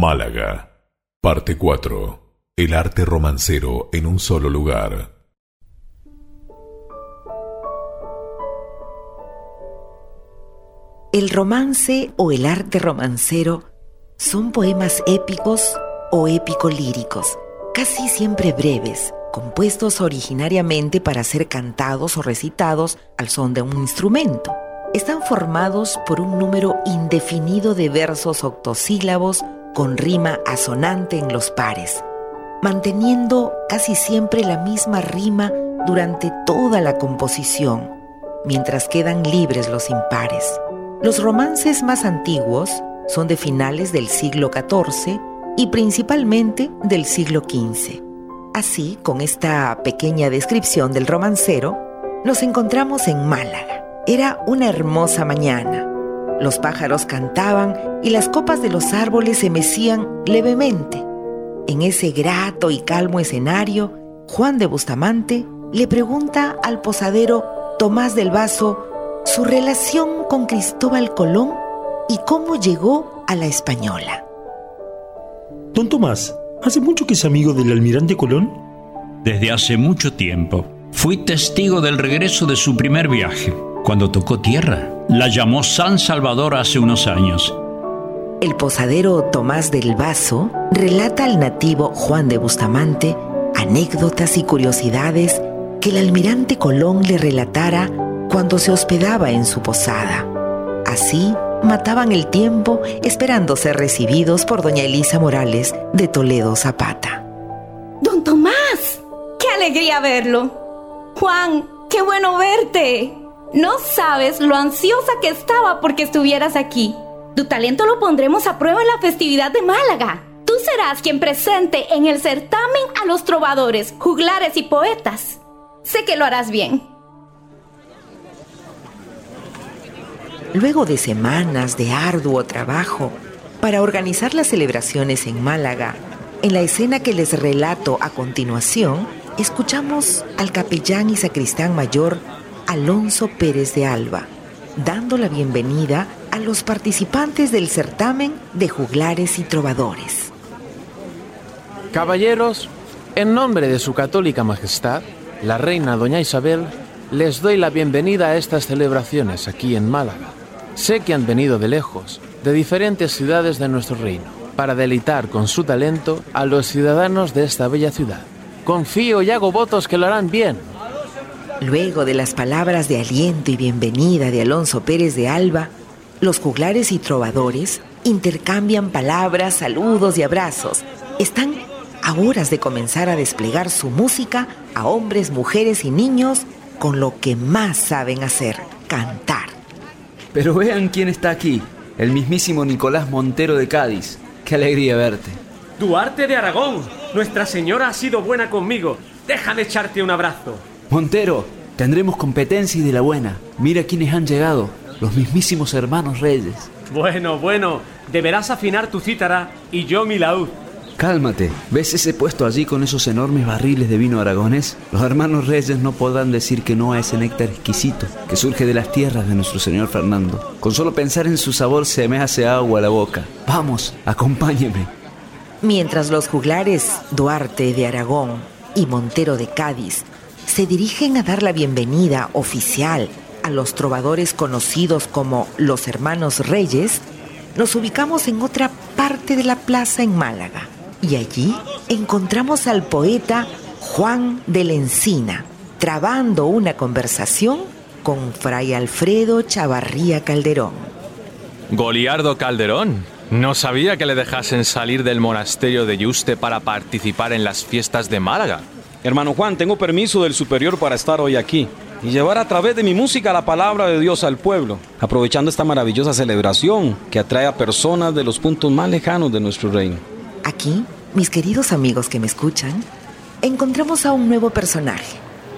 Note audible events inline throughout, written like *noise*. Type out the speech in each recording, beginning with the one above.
Málaga. Parte 4. El arte romancero en un solo lugar. El romance o el arte romancero son poemas épicos o épico-líricos, casi siempre breves, compuestos originariamente para ser cantados o recitados al son de un instrumento. Están formados por un número indefinido de versos octosílabos con rima asonante en los pares, manteniendo casi siempre la misma rima durante toda la composición, mientras quedan libres los impares. Los romances más antiguos son de finales del siglo XIV y principalmente del siglo XV. Así, con esta pequeña descripción del romancero, nos encontramos en Málaga. Era una hermosa mañana. Los pájaros cantaban y las copas de los árboles se mecían levemente. En ese grato y calmo escenario, Juan de Bustamante le pregunta al posadero Tomás del Vaso su relación con Cristóbal Colón y cómo llegó a la Española. Don Tomás, ¿hace mucho que es amigo del almirante Colón? Desde hace mucho tiempo. Fui testigo del regreso de su primer viaje. Cuando tocó tierra, la llamó San Salvador hace unos años. El posadero Tomás del Vaso relata al nativo Juan de Bustamante anécdotas y curiosidades que el almirante Colón le relatara cuando se hospedaba en su posada. Así mataban el tiempo esperando ser recibidos por doña Elisa Morales de Toledo Zapata. Don Tomás, qué alegría verlo. Juan, qué bueno verte. No sabes lo ansiosa que estaba porque estuvieras aquí. Tu talento lo pondremos a prueba en la festividad de Málaga. Tú serás quien presente en el certamen a los trovadores, juglares y poetas. Sé que lo harás bien. Luego de semanas de arduo trabajo para organizar las celebraciones en Málaga, en la escena que les relato a continuación, escuchamos al capellán y sacristán mayor Alonso Pérez de Alba, dando la bienvenida a los participantes del certamen de juglares y trovadores. Caballeros, en nombre de su católica majestad, la reina doña Isabel, les doy la bienvenida a estas celebraciones aquí en Málaga. Sé que han venido de lejos, de diferentes ciudades de nuestro reino, para deleitar con su talento a los ciudadanos de esta bella ciudad. Confío y hago votos que lo harán bien. Luego de las palabras de aliento y bienvenida de Alonso Pérez de Alba, los juglares y trovadores intercambian palabras, saludos y abrazos. Están a horas de comenzar a desplegar su música a hombres, mujeres y niños con lo que más saben hacer, cantar. Pero vean quién está aquí, el mismísimo Nicolás Montero de Cádiz. Qué alegría verte. Duarte de Aragón, Nuestra Señora ha sido buena conmigo. Déjame echarte un abrazo. Montero, tendremos competencia y de la buena. Mira quiénes han llegado, los mismísimos hermanos reyes. Bueno, bueno, deberás afinar tu cítara y yo mi laúd. Cálmate, ¿ves ese puesto allí con esos enormes barriles de vino aragonés? Los hermanos reyes no podrán decir que no a ese néctar exquisito que surge de las tierras de nuestro señor Fernando. Con solo pensar en su sabor se me hace agua a la boca. Vamos, acompáñeme. Mientras los juglares Duarte de Aragón y Montero de Cádiz se dirigen a dar la bienvenida oficial a los trovadores conocidos como los hermanos Reyes, nos ubicamos en otra parte de la plaza en Málaga y allí encontramos al poeta Juan de la Encina, trabando una conversación con Fray Alfredo Chavarría Calderón. Goliardo Calderón, no sabía que le dejasen salir del monasterio de Yuste para participar en las fiestas de Málaga. Hermano Juan, tengo permiso del superior para estar hoy aquí y llevar a través de mi música la palabra de Dios al pueblo, aprovechando esta maravillosa celebración que atrae a personas de los puntos más lejanos de nuestro reino. Aquí, mis queridos amigos que me escuchan, encontramos a un nuevo personaje,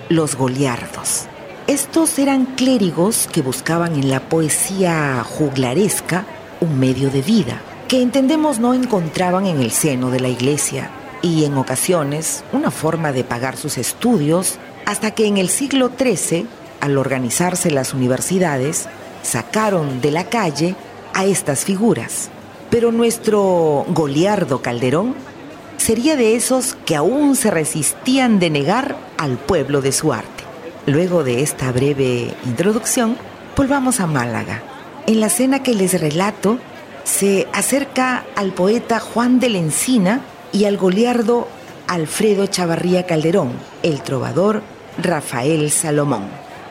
los Goliardos. Estos eran clérigos que buscaban en la poesía juglaresca un medio de vida, que entendemos no encontraban en el seno de la iglesia y en ocasiones una forma de pagar sus estudios, hasta que en el siglo XIII, al organizarse las universidades, sacaron de la calle a estas figuras. Pero nuestro Goliardo Calderón sería de esos que aún se resistían de negar al pueblo de su arte. Luego de esta breve introducción, volvamos a Málaga. En la escena que les relato, se acerca al poeta Juan de la Encina y al goliardo Alfredo Chavarría Calderón, el trovador Rafael Salomón.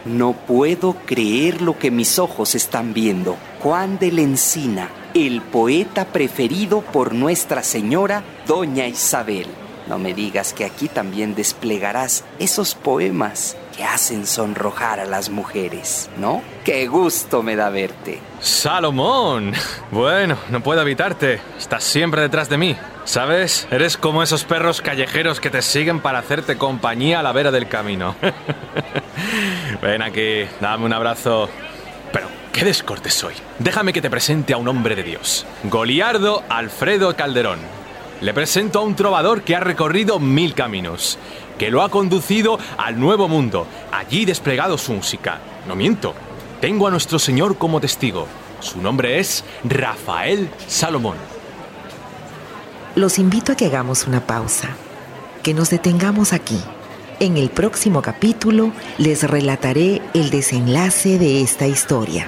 No puedo creer lo que mis ojos están viendo. Juan de la Encina, el poeta preferido por Nuestra Señora, Doña Isabel. No me digas que aquí también desplegarás esos poemas que hacen sonrojar a las mujeres, ¿no? Qué gusto me da verte. Salomón. Bueno, no puedo evitarte. Estás siempre detrás de mí. ¿Sabes? Eres como esos perros callejeros que te siguen para hacerte compañía a la vera del camino. *laughs* Ven aquí, dame un abrazo. Pero, qué descortes soy. Déjame que te presente a un hombre de Dios. Goliardo Alfredo Calderón. Le presento a un trovador que ha recorrido mil caminos, que lo ha conducido al nuevo mundo, allí desplegado su música. No miento, tengo a nuestro Señor como testigo. Su nombre es Rafael Salomón. Los invito a que hagamos una pausa, que nos detengamos aquí. En el próximo capítulo les relataré el desenlace de esta historia.